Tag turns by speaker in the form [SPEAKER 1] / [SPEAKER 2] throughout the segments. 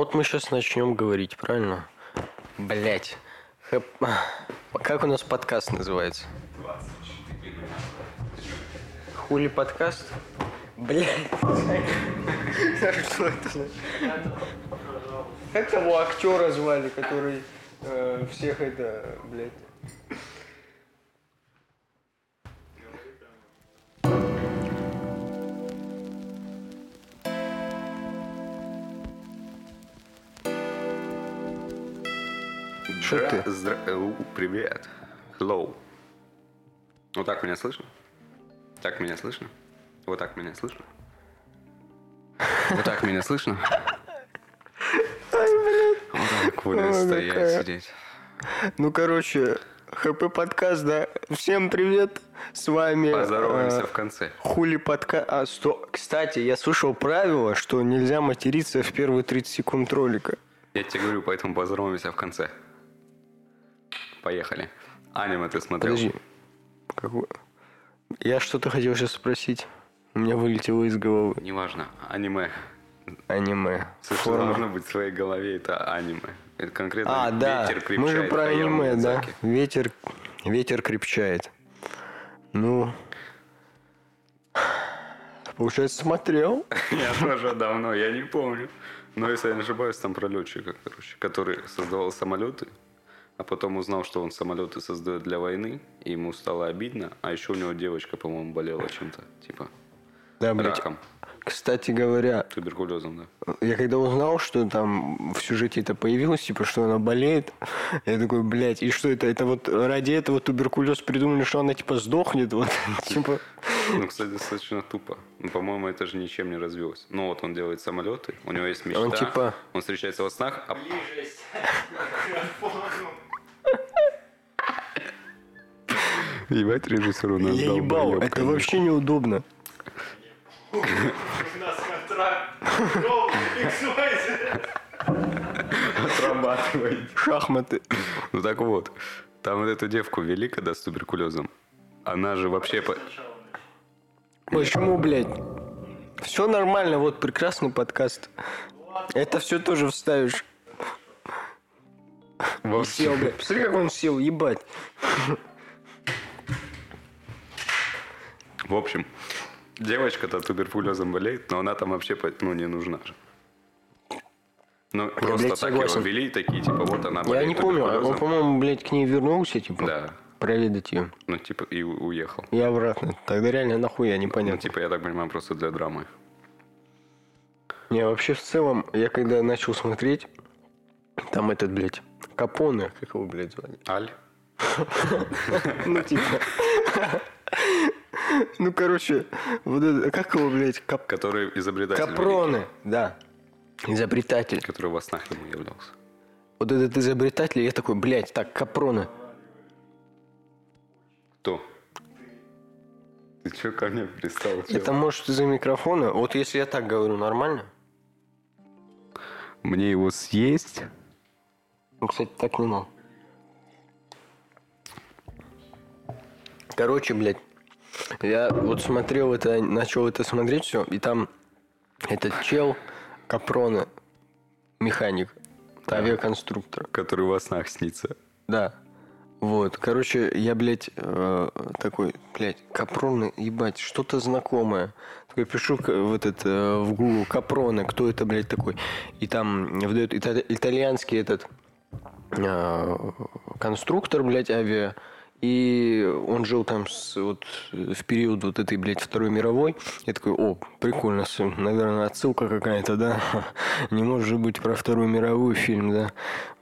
[SPEAKER 1] Вот мы сейчас начнем говорить, правильно? Блять. Как у нас подкаст называется? Хули подкаст? Блять. Как того актера звали, который э, всех это, блядь... Что ты?
[SPEAKER 2] Здра... э, Привет. Hello. Вот так меня слышно? Так меня слышно? Вот так меня слышно? Вот так меня слышно? Вот так буду стоять, сидеть.
[SPEAKER 1] Ну, короче, ХП подкаст, да. Всем привет. С вами...
[SPEAKER 2] Поздороваемся
[SPEAKER 1] э,
[SPEAKER 2] в конце.
[SPEAKER 1] Хули подкаст. А, сто... Кстати, я слышал правило, что нельзя материться в первые 30 секунд ролика.
[SPEAKER 2] Я тебе говорю, поэтому поздороваемся в конце. Поехали. Аниме ты смотрел?
[SPEAKER 1] Подожди. Какой? Я что-то хотел сейчас спросить. У меня вылетело из головы.
[SPEAKER 2] Неважно. Аниме.
[SPEAKER 1] Аниме.
[SPEAKER 2] Все, что должно быть в твоей голове, это аниме. Это конкретно
[SPEAKER 1] А, да.
[SPEAKER 2] ветер крепчает.
[SPEAKER 1] Мы же про аниме, да. Ветер, ветер крепчает. Ну, получается, смотрел.
[SPEAKER 2] Я тоже давно, я не помню. Но если я не ошибаюсь, там про летчика, короче, который создавал самолеты, а потом узнал, что он самолеты создает для войны, и ему стало обидно, а еще у него девочка, по-моему, болела чем-то, типа
[SPEAKER 1] Да, блядь.
[SPEAKER 2] раком,
[SPEAKER 1] Кстати говоря,
[SPEAKER 2] туберкулезом, да.
[SPEAKER 1] я когда узнал, что там в сюжете это появилось, типа, что она болеет, я такой, блядь, и что это? Это вот ради этого туберкулез придумали, что она, типа, сдохнет, вот, типа...
[SPEAKER 2] Ну, кстати, достаточно тупо. Ну, по-моему, это же ничем не развилось. Ну, вот он делает самолеты, у него есть мечта,
[SPEAKER 1] Он, типа-
[SPEAKER 2] он встречается во снах, а Ебать, режиссер у нас
[SPEAKER 1] Я ебал, это вообще неудобно.
[SPEAKER 3] У нас контракт. Go, XYZ.
[SPEAKER 2] отрабатывает.
[SPEAKER 1] Шахматы.
[SPEAKER 2] Ну так вот, там вот эту девку вели, когда с туберкулезом. Она же вообще... по-
[SPEAKER 1] Почему, блядь? Все нормально, вот прекрасный подкаст. Это все тоже вставишь.
[SPEAKER 2] в
[SPEAKER 1] Сел, блядь. Посмотри, как он сел, ебать.
[SPEAKER 2] В общем, девочка-то туберкулезом болеет, но она там вообще ну, не нужна же. Ну, просто
[SPEAKER 1] блядь,
[SPEAKER 2] так
[SPEAKER 1] согласен.
[SPEAKER 2] его вели, такие, типа, вот она болеет
[SPEAKER 1] Я не помню, а он, по-моему, блядь, к ней вернулся, типа,
[SPEAKER 2] Да.
[SPEAKER 1] проведать ее.
[SPEAKER 2] Ну, типа, и уехал.
[SPEAKER 1] И обратно. Тогда реально нахуя,
[SPEAKER 2] Ну,
[SPEAKER 1] непонятно.
[SPEAKER 2] типа, я так понимаю, просто для драмы.
[SPEAKER 1] Не, вообще в целом, я когда начал смотреть, там этот, блядь, Капоне, как его, блядь, звали?
[SPEAKER 2] Аль?
[SPEAKER 1] Ну, типа... Ну, короче, вот это, как его, блядь, Кап...
[SPEAKER 2] Который изобретатель.
[SPEAKER 1] Капроне, да. Изобретатель.
[SPEAKER 2] великий, Который во снах ему являлся.
[SPEAKER 1] Вот этот изобретатель, я такой, блядь, так, Капроне.
[SPEAKER 2] Кто? Ты что ко мне пристал?
[SPEAKER 1] Это может из-за микрофона? Вот если я так говорю, нормально?
[SPEAKER 2] Мне его съесть?
[SPEAKER 1] Ну, кстати, так не надо. Короче, блядь, я вот смотрел это, начал это смотреть все, и там этот чел Капрона, механик, авиаконструктор.
[SPEAKER 2] Который во снах снится.
[SPEAKER 1] Да. Вот, короче, я, блядь, э, такой, блядь, Капроны, ебать, что-то знакомое. Такой пишу в этот, э, в Google, Капроны, кто это, блядь, такой. И там выдает ита- итальянский этот э, конструктор, блядь, авиа. И он жил там с, вот, в период вот этой, блядь, Второй мировой. Я такой, о, прикольно, наверное, отсылка какая-то, да? Не может же быть про Вторую мировую фильм, да?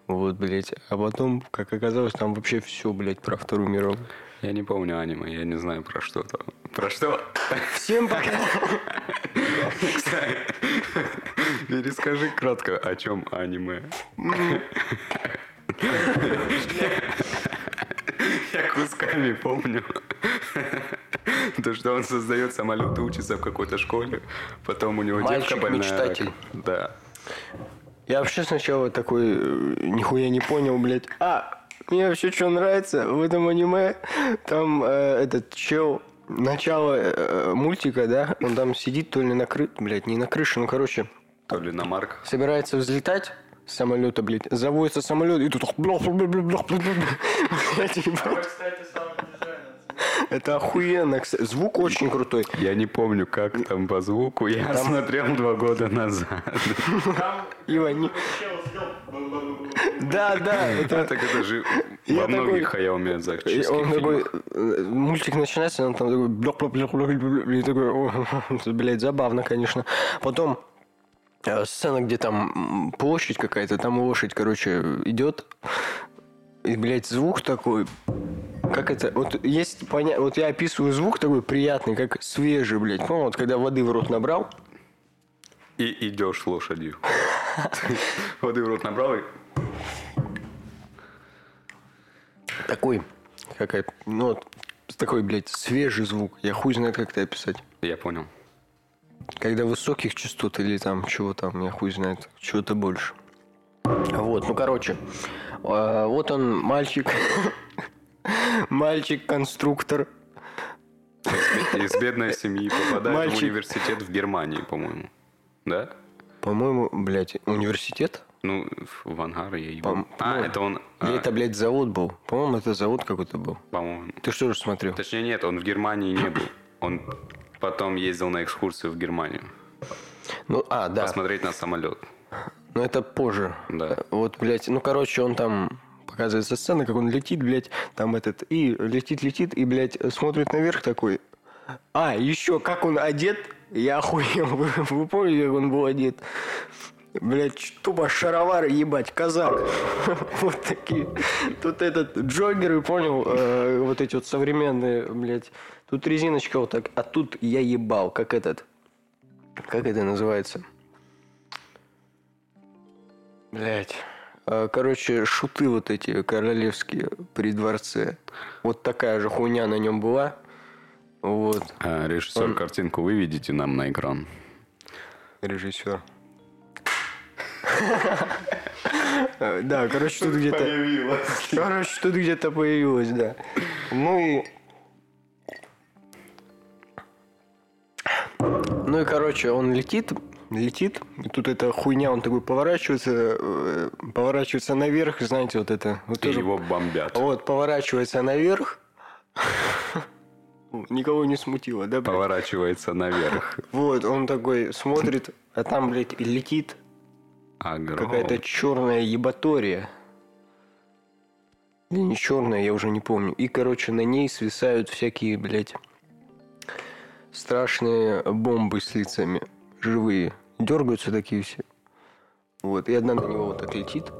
[SPEAKER 1] Вот, блядь. А потом, как оказалось, там вообще все, блядь, про Вторую мировую.
[SPEAKER 2] Я не помню аниме, я не знаю про что там. Про что?
[SPEAKER 1] Всем пока!
[SPEAKER 2] Перескажи кратко, о чем аниме. Я кусками помню. То, что он создает самолеты, учится в какой-то школе, потом у него девка больная.
[SPEAKER 1] мечтатель.
[SPEAKER 2] Да.
[SPEAKER 1] Я вообще сначала такой, э, нихуя не понял, блядь. А, мне вообще что нравится в этом аниме, там э, этот чел, начало э, мультика, да, он там сидит то ли на крыше, блядь, не на крыше, ну, короче,
[SPEAKER 2] То ли на марках.
[SPEAKER 1] собирается взлетать самолета, блядь, заводится самолет, и тут. Это охуенно. кстати. Звук очень крутой.
[SPEAKER 2] Я не помню, как там по звуку. Я смотрел два года назад.
[SPEAKER 3] Там
[SPEAKER 1] Ива, не-
[SPEAKER 3] чел сделал.
[SPEAKER 1] Да, да, это...
[SPEAKER 2] Так это же во многих Хаяо Миядзаки
[SPEAKER 1] он такой, э, мультик начинается, он там такой, блядь, забавно, конечно. Потом э, сцена, где там площадь какая-то, там лошадь, короче, идет, и, блядь, звук такой, как это, вот есть, поня... вот я описываю звук такой приятный, как свежий, блядь, ну, вот когда воды в рот набрал,
[SPEAKER 2] И идешь лошадью. Воды в рот набрал и...
[SPEAKER 1] такой, какая ну, вот, такой, блядь, свежий звук, я хуй знает, как это описать.
[SPEAKER 2] Я понял.
[SPEAKER 1] Когда высоких частот или там чего там, я хуй знает, чего-то больше. Вот, ну короче, э, вот он мальчик, мальчик-конструктор.
[SPEAKER 2] Из бедной семьи попадает
[SPEAKER 1] Мальчик.
[SPEAKER 2] в университет в Германии, по-моему. Да?
[SPEAKER 1] По-моему, блядь, университет?
[SPEAKER 2] Ну, в- ангар я его...
[SPEAKER 1] По-
[SPEAKER 2] А, это он...
[SPEAKER 1] Или
[SPEAKER 2] а,
[SPEAKER 1] это, блядь, завод был? По-моему, это завод какой-то был.
[SPEAKER 2] По-моему.
[SPEAKER 1] Ты что же смотрел?
[SPEAKER 2] Точнее, нет, он в Германии не был. Он потом ездил на экскурсию в Германию.
[SPEAKER 1] Ну, а, да,
[SPEAKER 2] Посмотреть на самолет.
[SPEAKER 1] но это позже.
[SPEAKER 2] Да.
[SPEAKER 1] Вот, блядь, ну, короче, он там показывается сцена, как он летит, блядь, там этот, и летит, летит, и, блядь, смотрит наверх такой. А, еще, как он одет, я охуел. Вы, вы помните, как он был одет? Блядь, тупо шаровары, ебать, казак. Вот такие. Тут этот джоггеры, понял, э, вот эти вот современные, блядь. Тут резиночка вот так, а тут я ебал, как этот. Как это называется? Блять. Короче, шуты вот эти королевские при дворце. Вот такая же хуйня на нем была. Вот,
[SPEAKER 2] А, режиссер,
[SPEAKER 1] Он-
[SPEAKER 2] картинку выведите нам на экран.
[SPEAKER 1] режиссер. Да, короче, тут где-то... Короче, тут где-то появилось, да. Ну и... Ну и, короче, он летит, летит, и тут эта хуйня, он такой поворачивается, э, поворачивается наверх, знаете, вот это... Вот
[SPEAKER 2] И
[SPEAKER 1] тоже-
[SPEAKER 2] его бомбят.
[SPEAKER 1] Вот, поворачивается наверх. Никого не смутило, да, блядь?
[SPEAKER 2] Поворачивается наверх.
[SPEAKER 1] Вот, он такой смотрит, а там, блядь, летит
[SPEAKER 2] Огромный.
[SPEAKER 1] какая-то черная ебатория. Или не черная, я уже не помню. И, короче, на ней свисают всякие, блядь, страшные бомбы с лицами. Живые. Дергаются такие все. Вот, и одна на него вот так летит.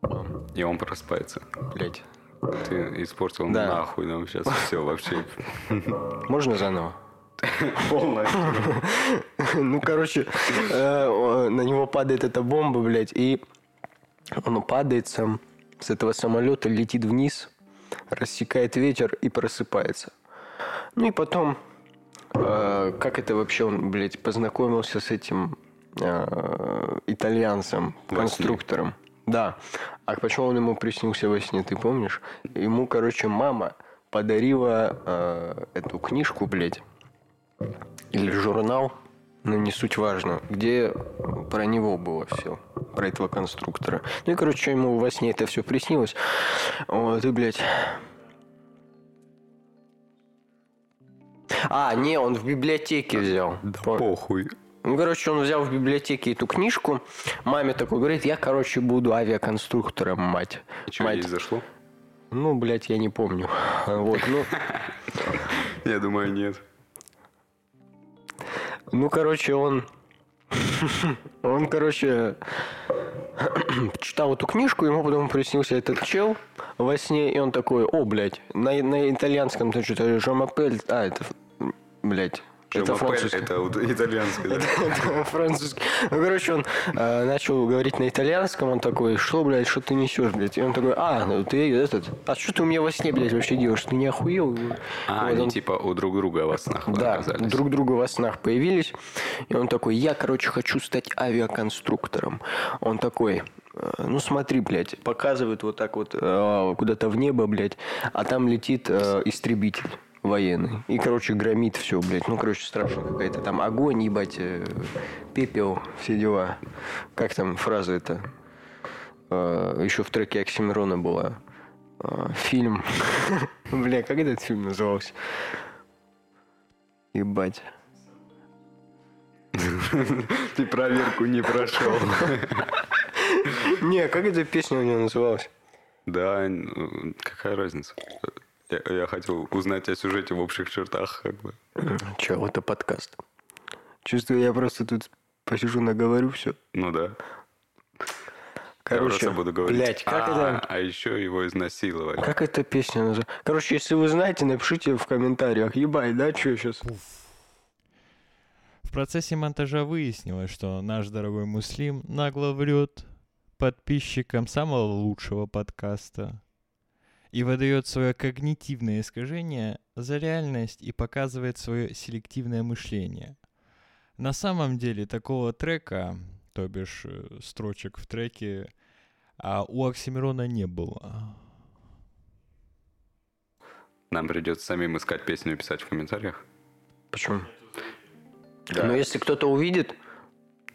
[SPEAKER 1] Бам,
[SPEAKER 2] И он проспается.
[SPEAKER 1] Блядь.
[SPEAKER 2] Ты испортил
[SPEAKER 1] Да.
[SPEAKER 2] нахуй нам сейчас все вообще.
[SPEAKER 1] Можно заново?
[SPEAKER 2] Полностью.
[SPEAKER 1] Ну, короче, э, на него падает эта бомба, блядь, и он падает сам с этого самолета, летит вниз, рассекает ветер и просыпается. Ну и потом, э, как это вообще он, блядь, познакомился с этим э, итальянцем,
[SPEAKER 2] Во сне.
[SPEAKER 1] конструктором. Да. А почему он ему приснился во сне, ты помнишь? Ему, короче, мама подарила э, эту книжку, блядь, или журнал, ну не суть важно, где про него было все, про этого конструктора. Ну и, короче, ему во сне это все приснилось. Вот, и, блядь... А, не, он в библиотеке взял.
[SPEAKER 2] Да
[SPEAKER 1] По-
[SPEAKER 2] похуй.
[SPEAKER 1] Ну, короче, он взял в библиотеке эту книжку. Маме такой говорит, я, короче, буду авиаконструктором, мать.
[SPEAKER 2] И что,
[SPEAKER 1] мать.
[SPEAKER 2] ей зашло?
[SPEAKER 1] Ну, блядь, я не помню. Вот, ну...
[SPEAKER 2] Я думаю, нет.
[SPEAKER 1] Ну, короче, он... Он, короче, читал эту книжку, ему потом приснился этот чел во сне, и он такой, о, блядь, на, на итальянском ты что-то Жомапель, а, это, блядь, это французский.
[SPEAKER 2] Это вот итальянское, да?
[SPEAKER 1] Это французский. Ну, короче, он э, начал говорить на итальянском, он такой, что, блядь, что ты несешь, блядь? И он такой, а, ну ты этот, а что ты у меня во сне, блядь, вообще делаешь? Ты не охуел?
[SPEAKER 2] А,
[SPEAKER 1] Вот
[SPEAKER 2] они
[SPEAKER 1] он-
[SPEAKER 2] типа у друг друга во снах
[SPEAKER 1] да,
[SPEAKER 2] оказались.
[SPEAKER 1] друг друга во снах появились. И он такой, я, короче, хочу стать авиаконструктором. Он такой, «Э, ну смотри, блядь, показывает вот так вот э, куда-то в небо, блядь, а там летит э, истребитель. Военный. И, короче, громит все, блядь. Ну, короче, страшно какая-то там огонь, ебать, э, пепел, все дела. Как там фраза это? еще в треке Оксимирона была. Э, фильм. Бля, как этот фильм назывался? Ебать.
[SPEAKER 2] Ты проверку не прошел.
[SPEAKER 1] Не, как эта песня у него называлась?
[SPEAKER 2] Да, какая разница? Я, я хотел узнать о сюжете в общих чертах, как бы.
[SPEAKER 1] Че, это подкаст. Чувствую, я просто тут посижу, наговорю все.
[SPEAKER 2] Ну да. я
[SPEAKER 1] Короче,
[SPEAKER 2] просто буду говорить.
[SPEAKER 1] блядь, как
[SPEAKER 2] а,
[SPEAKER 1] это...
[SPEAKER 2] А еще его изнасиловали.
[SPEAKER 1] Как эта песня называется? Короче, если вы знаете, напишите в комментариях. Ебать, да, что сейчас?
[SPEAKER 4] В процессе монтажа выяснилось, что наш дорогой Муслим нагло врет подписчикам самого лучшего подкаста и выдает свое когнитивное искажение за реальность и показывает свое селективное мышление. На самом деле такого трека, то бишь э, строчек в треке, а у Оксимирона не было.
[SPEAKER 2] Нам придется самим искать песню и писать в комментариях.
[SPEAKER 1] Почему? Но если кто-то увидит,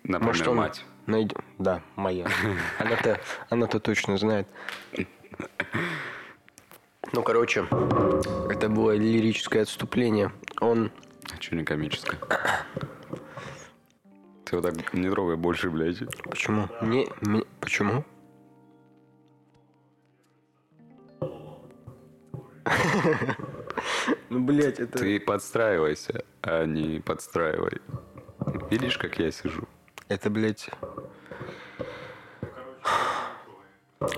[SPEAKER 2] Например,
[SPEAKER 1] может он
[SPEAKER 2] мать.
[SPEAKER 1] найдет. Да, моя. Она-то, она-то точно знает. Ну, короче, это было лирическое отступление. Он
[SPEAKER 2] А что не комическое? Ты вот так не трогай больше, блядь.
[SPEAKER 1] Почему? Не, мне- почему? Ну, блядь, это...
[SPEAKER 2] Ты подстраивайся, а не подстраивай. Видишь, как я сижу?
[SPEAKER 1] Это, блядь...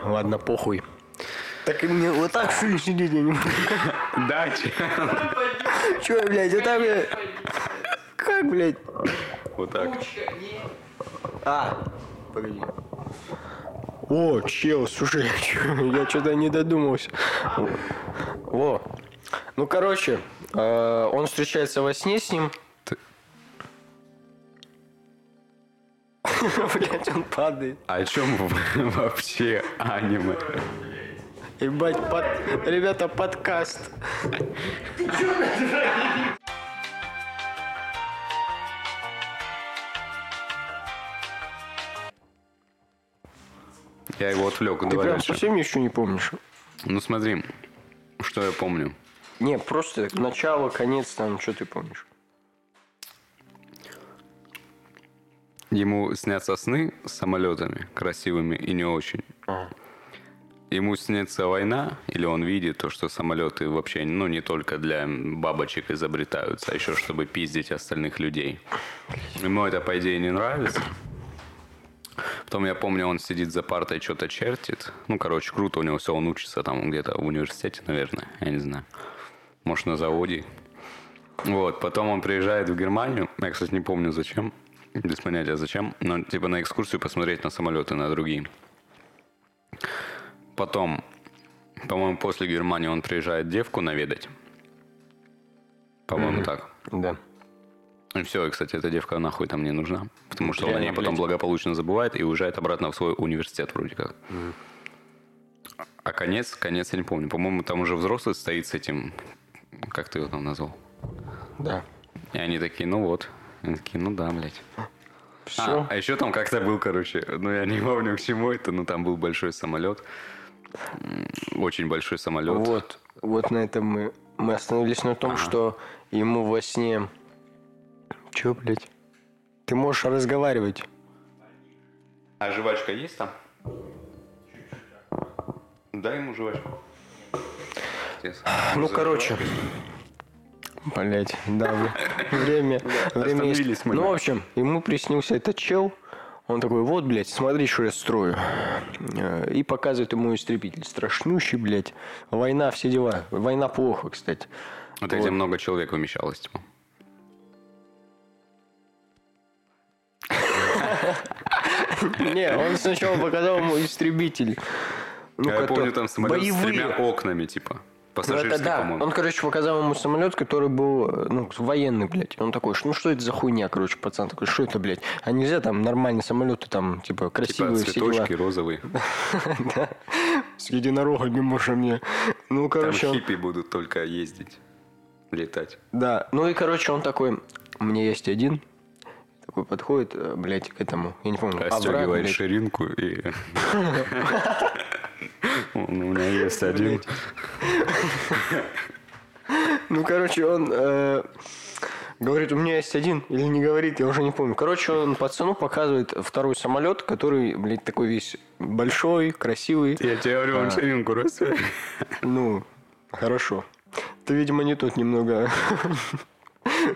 [SPEAKER 1] Ладно, похуй. Так и мне вот так что ли сидеть я не могу.
[SPEAKER 2] Да,
[SPEAKER 1] Че, блядь, это, блядь... Как, блядь?
[SPEAKER 2] Вот так.
[SPEAKER 1] А, погоди. О, чел, слушай, я что-то не додумался. Во. Ну, короче, э, он встречается во сне с ним. Блять, он падает.
[SPEAKER 2] О чем вообще аниме?
[SPEAKER 1] Ебать, под... ребята, подкаст.
[SPEAKER 2] Я его отвлек,
[SPEAKER 1] Ты
[SPEAKER 2] давай
[SPEAKER 1] прям
[SPEAKER 2] дальше.
[SPEAKER 1] совсем ничего не помнишь?
[SPEAKER 2] Ну смотри, что я помню.
[SPEAKER 1] Не, просто начало, конец, там, что ты помнишь?
[SPEAKER 2] Ему снятся сны с самолетами, красивыми и не очень.
[SPEAKER 1] Ага.
[SPEAKER 2] Ему снится война, или он видит то, что самолеты вообще, ну, не только для бабочек изобретаются, а еще чтобы пиздить остальных людей. Ему это, по идее, не нравится. Потом я помню, он сидит за партой, что-то чертит. Ну, короче, круто у него все, он учится там где-то в университете, наверное, я не знаю. Может, на заводе. Вот, потом он приезжает в Германию. Я, кстати, не помню, зачем. Без понятия, зачем. Но, типа, на экскурсию посмотреть на самолеты, на другие. Потом, по-моему, после Германии он приезжает девку наведать. По-моему, так.
[SPEAKER 1] Да.
[SPEAKER 2] И все, и, кстати, эта девка нахуй там не нужна. Потому что он о
[SPEAKER 1] Реально,
[SPEAKER 2] ней потом
[SPEAKER 1] блядь.
[SPEAKER 2] благополучно забывает и уезжает обратно в свой университет вроде как. А конец, конец я не помню. По-моему, там уже взрослый стоит с этим, как ты его там назвал?
[SPEAKER 1] Да.
[SPEAKER 2] И они такие, ну вот. Они такие, ну да, блядь.
[SPEAKER 1] Все.
[SPEAKER 2] А, а еще там как-то был, короче, ну я не помню к чему это, но там был большой самолет. Очень большой самолет.
[SPEAKER 1] Вот, вот на этом мы, мы остановились на том,
[SPEAKER 2] Ага.
[SPEAKER 1] что ему во сне... Че, блядь? Ты можешь разговаривать.
[SPEAKER 2] А жвачка есть там? Дай ему жвачку.
[SPEAKER 1] Ну, короче. Блять, да, время, время есть. Ну, в общем, ему приснился этот чел. Он такой, вот, блядь, смотри, что я строю. Э, И показывает ему истребитель. Страшнющий, блядь. Война, все дела. Война плохо, кстати.
[SPEAKER 2] Это где много человек вмещалось, типа.
[SPEAKER 1] Не, он сначала показал ему истребитель. Ну,
[SPEAKER 2] я помню, там самолет с тремя окнами, типа.
[SPEAKER 1] Ну, это
[SPEAKER 2] Пассажирский,
[SPEAKER 1] да.
[SPEAKER 2] по-моему.
[SPEAKER 1] Он, короче, показал ему самолет, который был, ну, военный, блядь. Он такой, ну что это за хуйня, короче, пацан такой, что это, блядь? А нельзя там нормальные самолеты, там, типа,
[SPEAKER 2] Типа
[SPEAKER 1] красивые все дела.
[SPEAKER 2] розовые.
[SPEAKER 1] Да. С единорогами, может, мне. Ну,
[SPEAKER 2] Там
[SPEAKER 1] короче, он-
[SPEAKER 2] хиппи будут только ездить. летать.
[SPEAKER 1] Да, ну и, короче, он такой, у меня есть один, такой подходит, э, блядь, к этому, я не помню, овраг,
[SPEAKER 2] Расстегивает
[SPEAKER 1] блядь.
[SPEAKER 2] ширинку и... У меня есть один.
[SPEAKER 1] Ну, короче, он э, говорит, у меня есть один, или не говорит, я уже не помню. Короче, он пацану показывает второй самолет, который, блядь, такой весь большой, красивый.
[SPEAKER 2] Я тебе говорю, он ширинку расстегивает.
[SPEAKER 1] Ну, хорошо. Ты, видимо, не тот немного...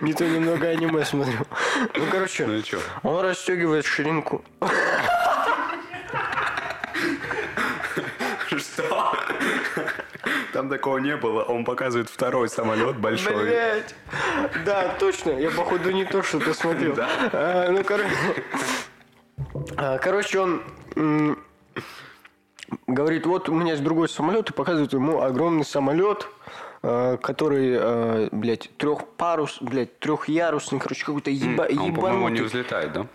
[SPEAKER 1] Не то немного аниме смотрю. Ну, короче,
[SPEAKER 2] Ну
[SPEAKER 1] он расстегивает ширинку.
[SPEAKER 2] Что? Там такого не было. Он показывает второй самолет большой.
[SPEAKER 1] Блять! Да, точно. Я, походу, не то, что ты смотрел. А, ну, короче... а, Короче, он м, говорит, вот у меня есть другой самолет, и показывает ему огромный самолет, который, э, блядь, трехпарус, блядь, трехярусный, короче, какой-то еба,
[SPEAKER 2] А он, по-моему, не взлетает, да?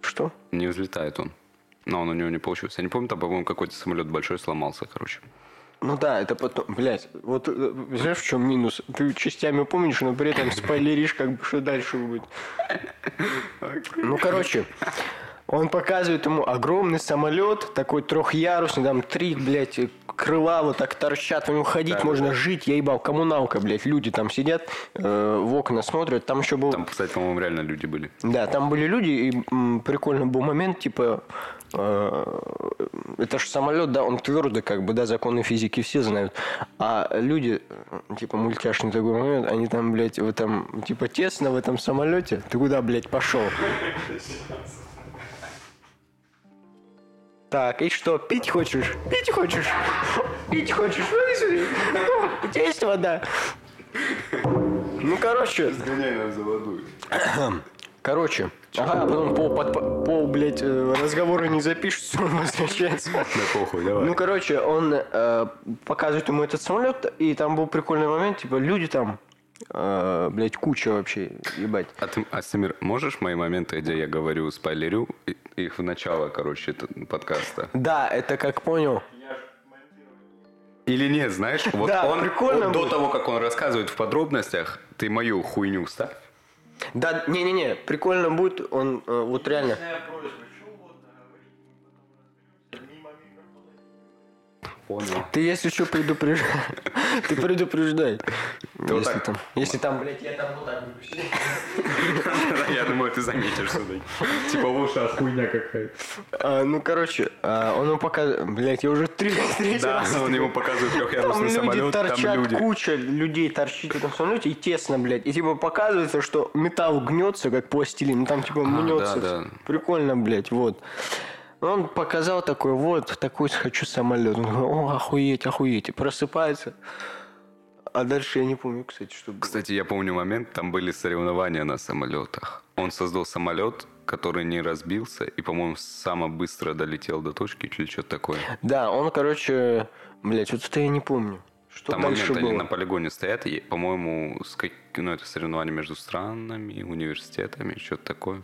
[SPEAKER 1] Что?
[SPEAKER 2] Не взлетает он. Но он у него не получился. Я не помню, там, по-моему, какой-то самолет большой сломался, короче.
[SPEAKER 1] Ну да, это потом, блядь, вот э, знаешь, в чем минус? Ты частями помнишь, но при этом спойлеришь, как бы, что дальше будет. Ну, короче, он показывает ему огромный самолет, такой трехярусный, там три, блядь, крыла вот так торчат, в нем ходить можно, жить, я ебал, коммуналка, блядь, люди там сидят, э, в окна смотрят, там еще был...
[SPEAKER 2] Там, кстати, по-моему, реально люди были.
[SPEAKER 1] Да, там были люди, и м, прикольно был момент, типа, э, это же самолет, да, он твердый, как бы, да, законы физики все знают. А люди, э, типа, мультяшный такой момент, они там, блядь, в этом, типа, тесно в этом самолете. Ты куда, блядь, пошел? Так, и что, пить хочешь? Пить хочешь? Пить хочешь? Есть вода? Ну, короче,
[SPEAKER 2] Сгоняй нас за водой.
[SPEAKER 1] Короче, ага, а потом пол, под, пол, блядь, э, разговора не запишется, он возвращается.
[SPEAKER 2] Да похуй, давай.
[SPEAKER 1] Ну, короче, он э, показывает ему этот самолет, и там был прикольный момент, типа, люди там, э, блядь, куча вообще, ебать.
[SPEAKER 2] А ты, а, Самир, можешь мои моменты, где я говорю, спойлерю их в начало, короче, подкаста?
[SPEAKER 1] Да, это как понял.
[SPEAKER 2] Или нет, знаешь, вот
[SPEAKER 1] Да,
[SPEAKER 2] он,
[SPEAKER 1] прикольно
[SPEAKER 2] он до того, как он рассказывает в подробностях, ты мою хуйню ставь.
[SPEAKER 1] Да, не-не-не, прикольно будет, он э, вот реально...
[SPEAKER 2] Понял.
[SPEAKER 1] Ты если что предупреждай, ты предупреждай. Если там, если там, блядь, я там вот так.
[SPEAKER 2] Я думаю, ты заметишь сюда. Типа в ушах хуйня какая-то.
[SPEAKER 1] А, ну, короче, а, он ему показывает, блядь, я уже три, третий
[SPEAKER 2] Да,
[SPEAKER 1] раз
[SPEAKER 2] он ему показывает
[SPEAKER 1] люди
[SPEAKER 2] самолет,
[SPEAKER 1] торчат,
[SPEAKER 2] там люди.
[SPEAKER 1] куча людей торчит в этом самолете, и тесно, блядь. И типа показывается, что металл гнется, как пластилин, ну там типа мнется.
[SPEAKER 2] да, да.
[SPEAKER 1] Прикольно, блядь, вот. Он показал такой, вот, такой хочу самолет. Он говорит, о, охуеть, охуеть. И просыпается. А дальше я не помню, кстати, что было.
[SPEAKER 2] Кстати, я помню момент, там были соревнования на самолетах. Он создал самолет, который не разбился, и, по-моему, самое быстро долетел до точки или что-то такое.
[SPEAKER 1] Да, он, короче, блядь, вот это я не помню. Что
[SPEAKER 2] Там
[SPEAKER 1] дальше
[SPEAKER 2] момент,
[SPEAKER 1] было?
[SPEAKER 2] они на полигоне стоят, и, по-моему, с как... ну, это соревнование между странами, университетами, что-то такое.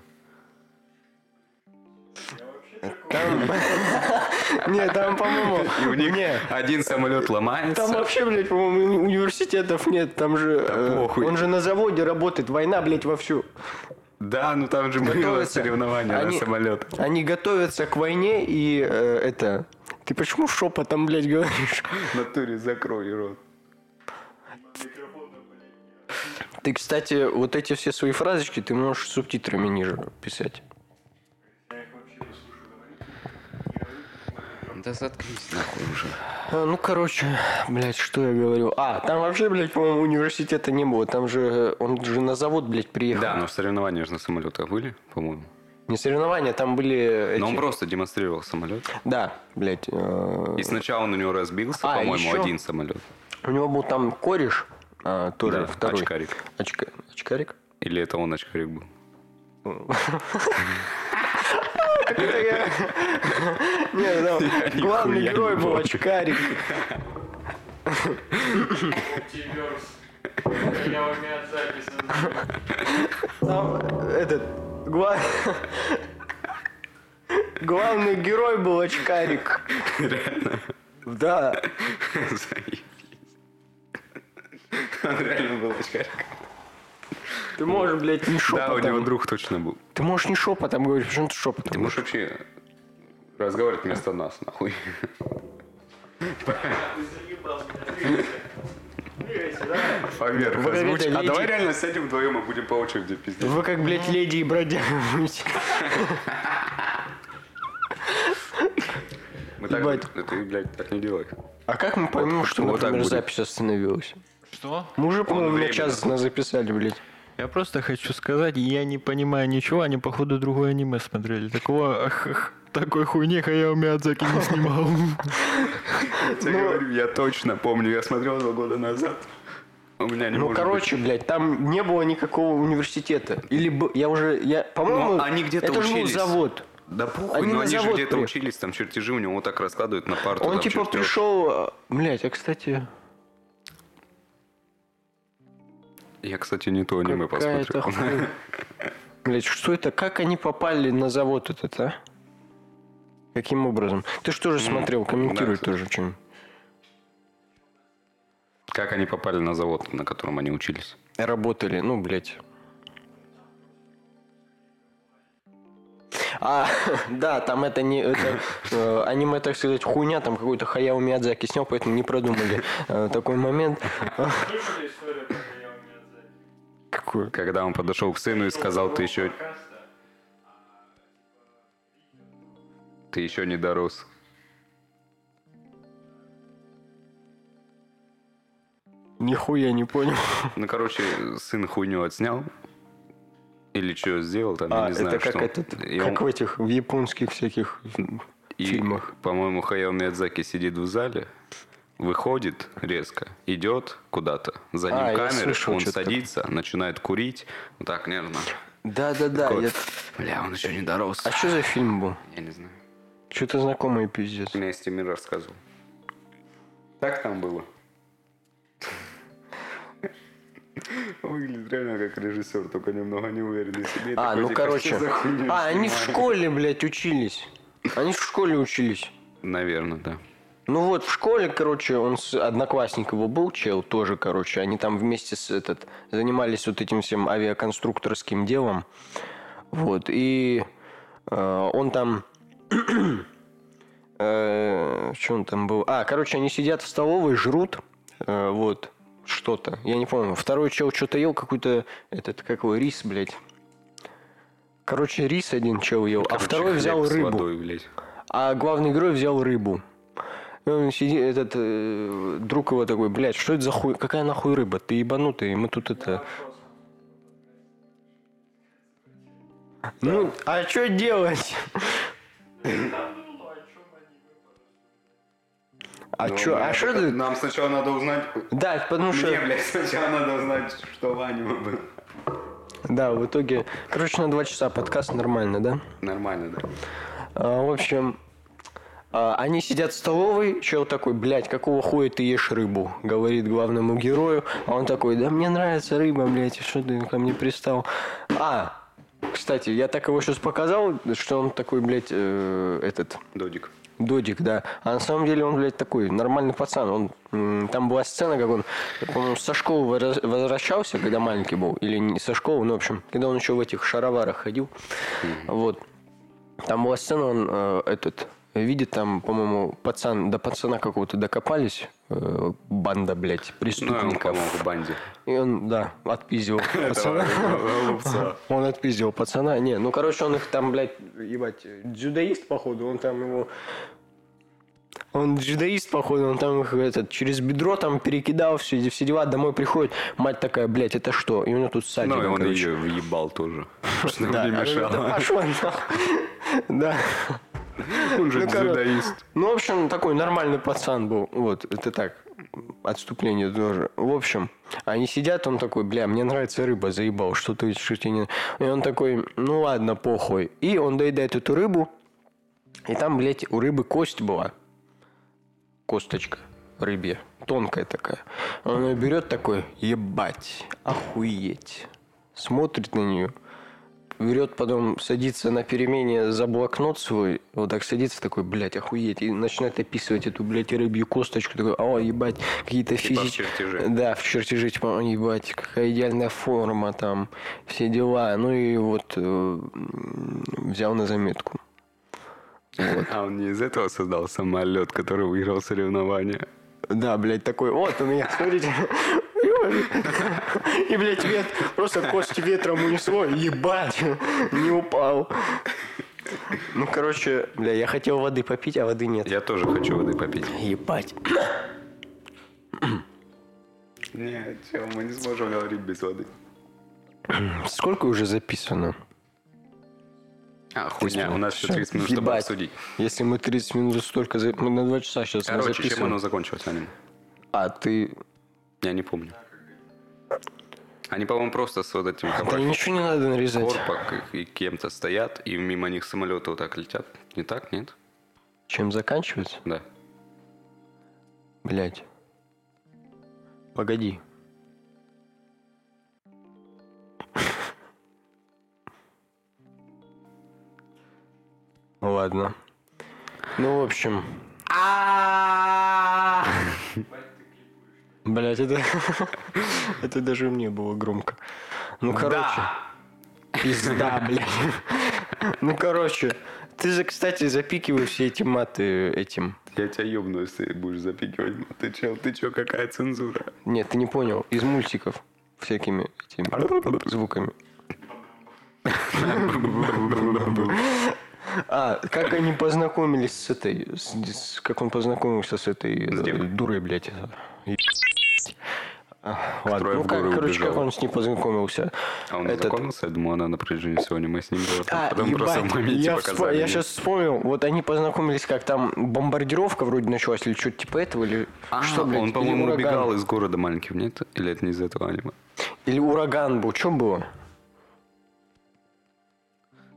[SPEAKER 1] Там... Не, там, по-моему...
[SPEAKER 2] И у них
[SPEAKER 1] Не,
[SPEAKER 2] один самолет ломается.
[SPEAKER 1] Там вообще, блядь, по-моему, уни- университетов нет. Там же... э,
[SPEAKER 2] похуй.
[SPEAKER 1] он же на заводе работает. Война, блядь, вовсю.
[SPEAKER 2] Да, ну там же было
[SPEAKER 1] Готовятся.
[SPEAKER 2] соревнование
[SPEAKER 1] Они-
[SPEAKER 2] на самолет.
[SPEAKER 1] Они готовятся к войне и э, это... Ты почему шепотом, блядь, говоришь?
[SPEAKER 2] В натуре закрой рот.
[SPEAKER 1] Ты, кстати, вот эти все свои фразочки ты можешь субтитрами ниже писать.
[SPEAKER 2] Да заткнись нахуй уже.
[SPEAKER 1] А, ну, короче, блядь, что я говорю? А, там вообще, блядь, по-моему, университета не было. Там же... э, Он же на завод, блядь, приехал.
[SPEAKER 2] Да, но соревнования же на самолетах были, по-моему.
[SPEAKER 1] Не соревнования, там были эти...
[SPEAKER 2] Но он просто демонстрировал самолет.
[SPEAKER 1] Да, блядь. э,
[SPEAKER 2] И сначала он у него разбился,
[SPEAKER 1] А,
[SPEAKER 2] по-моему,
[SPEAKER 1] еще?
[SPEAKER 2] один самолет.
[SPEAKER 1] У него был там кореш, а, тоже
[SPEAKER 2] Да,
[SPEAKER 1] второй.
[SPEAKER 2] очкарик.
[SPEAKER 1] Очка- Очкарик?
[SPEAKER 2] Или это он очкарик был?
[SPEAKER 1] Это я- Не, ну, главный герой был очкарик. Там этот... гла- Главный герой был очкарик. Да.
[SPEAKER 2] Заебись. Он реально был очкарик.
[SPEAKER 1] Ты можешь, блядь, не
[SPEAKER 2] Да, у него
[SPEAKER 1] шепотом.
[SPEAKER 2] друг точно был.
[SPEAKER 1] Ты можешь не шепотом говорить, почему ты шепотом?
[SPEAKER 2] Ты можешь вообще разговаривать вместо нас, нахуй. Фагер, озвучь. А давай реально сядем вдвоем и будем по очереди пиздеть.
[SPEAKER 1] Вы как, блядь, леди и бродяга будете.
[SPEAKER 2] Мы так,
[SPEAKER 1] Ебать.
[SPEAKER 2] ты, блядь, так не делай.
[SPEAKER 1] А как мы поймем, что,
[SPEAKER 2] вот
[SPEAKER 1] например, запись остановилась?
[SPEAKER 4] Что?
[SPEAKER 1] Мы уже, по-моему, час на записали, блядь.
[SPEAKER 4] Я просто хочу сказать, я не понимаю ничего, они, походу, другое аниме смотрели. Такого, такой хуйни Хаяо Миядзаки не снимал.
[SPEAKER 2] Я говорю, я точно помню, я смотрел два года назад. У меня не
[SPEAKER 1] Ну, короче, блядь, там не было никакого университета. Или б- я уже, я, по-моему,
[SPEAKER 2] Ну, они где-то
[SPEAKER 1] это же был
[SPEAKER 2] учились.
[SPEAKER 1] завод.
[SPEAKER 2] быть. Да похуй,
[SPEAKER 1] Они
[SPEAKER 2] но
[SPEAKER 1] на
[SPEAKER 2] они же
[SPEAKER 1] завод
[SPEAKER 2] где-то
[SPEAKER 1] при-
[SPEAKER 2] учились, там чертежи у него вот так раскладывают на парту.
[SPEAKER 1] Он типа
[SPEAKER 2] чертёж.
[SPEAKER 1] пришел, блядь, а кстати,
[SPEAKER 2] Я, кстати, не то аниме посмотрел.
[SPEAKER 1] Блядь, что это? Как они попали на завод этот, а? Каким образом? Ты что же смотрел? Комментируй
[SPEAKER 2] да,
[SPEAKER 1] тоже что-нибудь.
[SPEAKER 2] Как они попали на завод, на котором они учились?
[SPEAKER 1] Работали, ну, блядь. А, да, там это не... Это, э, аниме, так сказать, хуйня, там какой-то Хаяо Миядзаки снял, поэтому не продумали э, такой момент.
[SPEAKER 2] Когда он подошел к сыну и сказал, ты еще, ты еще не дорос.
[SPEAKER 1] Нихуя не понял.
[SPEAKER 2] Ну, короче, сын хуйню отснял. Или что сделал там,
[SPEAKER 1] А,
[SPEAKER 2] я не знаю,
[SPEAKER 1] это как
[SPEAKER 2] что.
[SPEAKER 1] этот,
[SPEAKER 2] И
[SPEAKER 1] как
[SPEAKER 2] он-
[SPEAKER 1] в этих, в японских всяких
[SPEAKER 2] и,
[SPEAKER 1] фильмах.
[SPEAKER 2] по-моему, Хаяо Миядзаки сидит в зале, выходит резко, идет куда-то. За ним
[SPEAKER 1] А, я
[SPEAKER 2] камера,
[SPEAKER 1] слышал
[SPEAKER 2] он садится, начинает курить. Вот так нервно.
[SPEAKER 1] Да-да-да. Я-
[SPEAKER 2] Бля, он еще не дорос.
[SPEAKER 1] А что за фильм был?
[SPEAKER 2] Я не знаю.
[SPEAKER 1] Что-то знакомый пиздец.
[SPEAKER 2] Мне Стимир рассказывал. Так там было. Выглядит реально как режиссер, только немного не уверенный себе.
[SPEAKER 1] А, ну
[SPEAKER 2] типа,
[SPEAKER 1] короче.
[SPEAKER 2] «Что за хуйню
[SPEAKER 1] А, они в
[SPEAKER 2] снимаю?»
[SPEAKER 1] школе, блядь, учились. Они в школе учились.
[SPEAKER 2] Наверное, да.
[SPEAKER 1] Ну вот, в школе, короче, он с одноклассник его был, чел, тоже, короче. Они там вместе с этот, занимались вот этим всем авиаконструкторским делом. Вот, и э, он там... э, что он там был? А, короче, они сидят в столовой, жрут, э, вот, что-то. Я не помню. Второй чел что-то ел, какой-то, этот, какой, рис, блядь. Короче, рис один чел ел, а
[SPEAKER 2] Короче,
[SPEAKER 1] второй взял рыбу.
[SPEAKER 2] водой, блядь.
[SPEAKER 1] А главный герой взял рыбу. И он сидит, этот э, друг его такой, блядь, что это за хуй, какая нахуй рыба? Ты ебанутый, мы тут это... Ну, а что делать? А
[SPEAKER 2] Ну,
[SPEAKER 1] что, а что ты...
[SPEAKER 2] Нам сначала надо узнать...
[SPEAKER 1] Да, потому что...
[SPEAKER 2] Мне, блядь, сначала надо узнать, что в аниме было.
[SPEAKER 1] Да, в итоге... Короче, на два часа подкаст нормально, да?
[SPEAKER 2] Нормально, да.
[SPEAKER 1] А, в общем, а, они сидят в столовой, чел такой, блядь, какого хуя ты ешь рыбу? Говорит главному герою. А он такой, да мне нравится рыба, блядь, что ты ко мне пристал? А, кстати, я так его сейчас показал, что он такой, блядь, э, этот...
[SPEAKER 2] Додик.
[SPEAKER 1] Додик, да. А на самом деле он, блядь, такой нормальный пацан. Он, м, там была сцена, как он, по-моему, со школы возвра- возвращался, когда маленький был. Или не со школы, ну, в общем, когда он еще в этих шароварах ходил. Вот. Там была сцена, он э, этот видит там, по-моему, пацан, до пацана какого-то докопались, э, банда, блядь,
[SPEAKER 2] Ну, он,
[SPEAKER 1] преступников.
[SPEAKER 2] в банде.
[SPEAKER 1] И он, да, отпиздил пацана. Он отпиздил пацана. Не, ну, короче, он их там, блядь, ебать, дзюдоист, походу, он там его... Он дзюдоист, походу, он там их этот, через бедро там перекидал, все, все дела, домой приходит, мать такая, блядь, это что? И у него тут ссадина,
[SPEAKER 2] Ну, он
[SPEAKER 1] короче.
[SPEAKER 2] ее въебал тоже. Что
[SPEAKER 1] Да,
[SPEAKER 2] не мешало.
[SPEAKER 1] «Да пошел нахуй». Да.
[SPEAKER 2] Он же
[SPEAKER 1] Ну,
[SPEAKER 2] дзюдоист.
[SPEAKER 1] Ну, в общем, такой нормальный пацан был. Вот, это так, отступление тоже. В общем, они сидят, он такой, бля, мне нравится рыба, заебал, что ты, не... И он такой, ну ладно, похуй. И он доедает эту рыбу, и там, блядь, у рыбы кость была. Косточка рыбья, тонкая такая. Он ее берет такой, ебать, охуеть. Смотрит на нее, берет, потом садится на перемене за блокнот свой, вот так садится такой, блядь, охуеть, и начинает описывать эту, блядь, рыбью косточку, такой, о, ебать, какие-то
[SPEAKER 2] Типа в
[SPEAKER 1] физические...
[SPEAKER 2] чертеже.
[SPEAKER 1] Да, в чертежи, типа, «О, ебать, какая идеальная форма там, все дела. Ну и вот э, взял на заметку. Вот.
[SPEAKER 2] А он не из этого создал самолет, который выиграл соревнования.
[SPEAKER 1] Да, блядь, такой, вот у меня, смотрите. И, блядь, вет, просто кости ветром унесло, ебать, не упал. Ну, короче, бля, я хотел воды попить, а воды нет.
[SPEAKER 2] Я тоже хочу воды попить.
[SPEAKER 1] Ебать.
[SPEAKER 2] Нет, чел, мы не сможем говорить без воды.
[SPEAKER 1] Сколько уже записано?
[SPEAKER 2] А, хуйня, у нас еще 30 минут, чтобы
[SPEAKER 1] Ебать.
[SPEAKER 2] обсудить.
[SPEAKER 1] Если мы 30 минут столько... за- Мы на 2 часа сейчас
[SPEAKER 2] Короче, чем
[SPEAKER 1] записываем.
[SPEAKER 2] оно закончилось, аниме?
[SPEAKER 1] А, ты...
[SPEAKER 2] Я не помню. Они, по-моему, просто с вот этим
[SPEAKER 1] Да ничего не надо нарезать.
[SPEAKER 2] корпа и кем-то стоят, и мимо них самолеты вот так летят. Не так, нет?
[SPEAKER 1] Чем заканчивается?
[SPEAKER 2] Да.
[SPEAKER 1] Блять. Погоди. Ладно. Ну, в общем. Блять, это... это даже мне было громко. Ну, короче. Пизда, блядь. Ну, короче. Ты же, кстати, запикиваешь все эти маты этим.
[SPEAKER 2] Я тебя ебну, если будешь запикивать. Ты чел, ты чё, какая цензура?
[SPEAKER 1] Нет, ты не понял. Из мультиков. Всякими этими звуками. А, как они познакомились с этой... с- с- как он познакомился с этой
[SPEAKER 2] С
[SPEAKER 1] э, дурой, блядь. А, Ладно, ну как,
[SPEAKER 2] горы
[SPEAKER 1] короче, как он с ней познакомился?
[SPEAKER 2] А он
[SPEAKER 1] Этот-
[SPEAKER 2] знакомился? Я думал, она на протяжении сегодня мы с ним было.
[SPEAKER 1] А,
[SPEAKER 2] Потом просто в
[SPEAKER 1] ебать,
[SPEAKER 2] моменте
[SPEAKER 1] я,
[SPEAKER 2] показали.
[SPEAKER 1] вспо- я сейчас вспомнил, вот они познакомились, как там бомбардировка вроде началась, или что-то типа этого, или
[SPEAKER 2] А,
[SPEAKER 1] что, блядь,
[SPEAKER 2] он, по-моему, убегал из города маленьким, нет? Или это не из этого аниме?
[SPEAKER 1] Или ураган был, что было?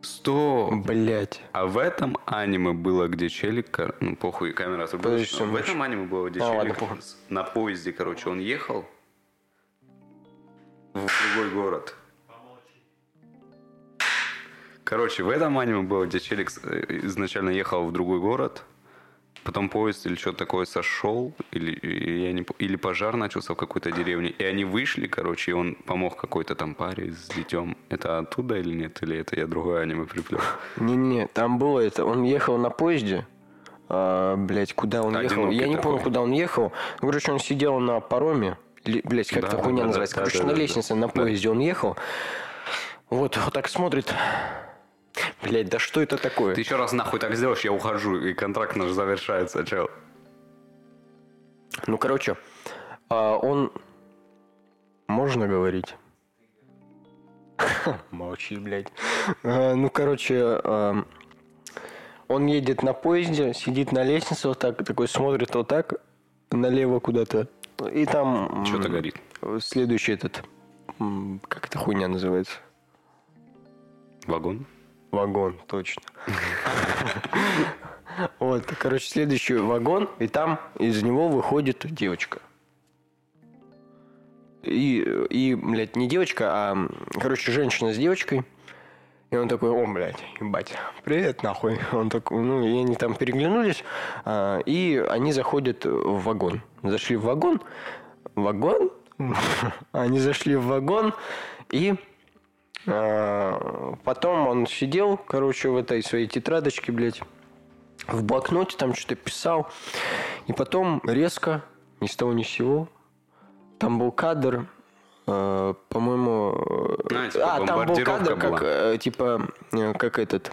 [SPEAKER 2] Стоп!
[SPEAKER 1] Блять.
[SPEAKER 2] А в этом аниме было, где челик, ну похуй, камера отрубилась. В этом аниме было, где
[SPEAKER 1] А, ладно,
[SPEAKER 2] челик с- на поезде, короче, он ехал в другой город. Короче, в этом аниме было, где челик с- э, изначально ехал в другой город, потом поезд или что-то такое сошел, или, я не, или пожар начался в какой-то деревне, и они вышли, короче, и он помог какой-то там паре с детем. Это оттуда или нет? Или это я другое аниме приплел?
[SPEAKER 1] Не-не, там было это, он ехал на поезде, а, блять, куда он ехал?
[SPEAKER 2] Одинокий
[SPEAKER 1] Я не
[SPEAKER 2] такой.
[SPEAKER 1] помню, куда он ехал. Короче, он сидел на пароме, блять, как
[SPEAKER 2] Да,
[SPEAKER 1] эта хуйня
[SPEAKER 2] да,
[SPEAKER 1] называется.
[SPEAKER 2] да,
[SPEAKER 1] Короче,
[SPEAKER 2] да,
[SPEAKER 1] на
[SPEAKER 2] да,
[SPEAKER 1] лестнице,
[SPEAKER 2] да.
[SPEAKER 1] на
[SPEAKER 2] Да.
[SPEAKER 1] поезде он ехал. Вот, вот так смотрит. Блять, да что это такое?
[SPEAKER 2] Ты еще раз нахуй так сделаешь, я ухожу, и контракт наш завершается, чел.
[SPEAKER 1] Ну, короче, а, он... Можно говорить? Молчи, блядь. А, Ну, короче, а, он едет на поезде, сидит на лестнице вот так, такой смотрит вот так, налево куда-то. И там...
[SPEAKER 2] Что-то горит.
[SPEAKER 1] Следующий этот... Как эта хуйня называется?
[SPEAKER 2] Вагон?
[SPEAKER 1] Вагон, точно. Вот, короче, следующий вагон, и там из него выходит девочка. И, и, блядь, не девочка, а, короче, женщина с девочкой. И он такой, о, блядь, ебать, привет, нахуй. Он такой, ну, и они там переглянулись, а, и они заходят в вагон. Зашли в вагон, вагон, они зашли в вагон, и а, Потом он сидел, короче, в этой своей тетрадочке, блядь, в блокноте там что-то писал. И потом резко, ни с того ни с сего, там был кадр, по-моему... э,
[SPEAKER 2] А, типа
[SPEAKER 1] а, там был кадр, как,
[SPEAKER 2] была.
[SPEAKER 1] э, типа, э, как этот...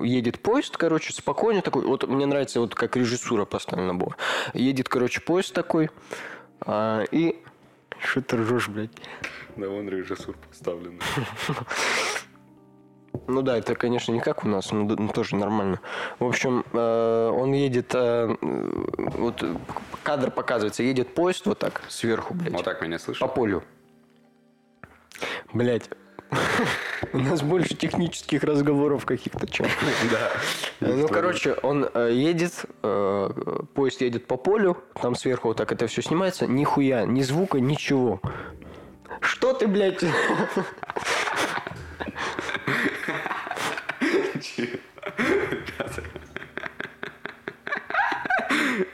[SPEAKER 1] Едет поезд, короче, спокойно такой. Вот мне нравится, вот как режиссура поставлена была. Едет, короче, поезд такой. а, и... Что ты ржешь, блядь?
[SPEAKER 2] Да вон режиссур поставлен.
[SPEAKER 1] Ну да, это, конечно, не как у нас, но тоже нормально. В общем, э, он едет, э, вот э, кадр показывается, едет поезд вот так сверху, блядь,
[SPEAKER 2] Вот так меня
[SPEAKER 1] по
[SPEAKER 2] слышал?
[SPEAKER 1] полю. Блять. У нас больше технических разговоров каких-то, чем.
[SPEAKER 2] Да.
[SPEAKER 1] Э, ну, короче, он э, едет, э, поезд едет по полю, там сверху вот так это все снимается, нихуя, ни звука, ничего. Что ты, блядь?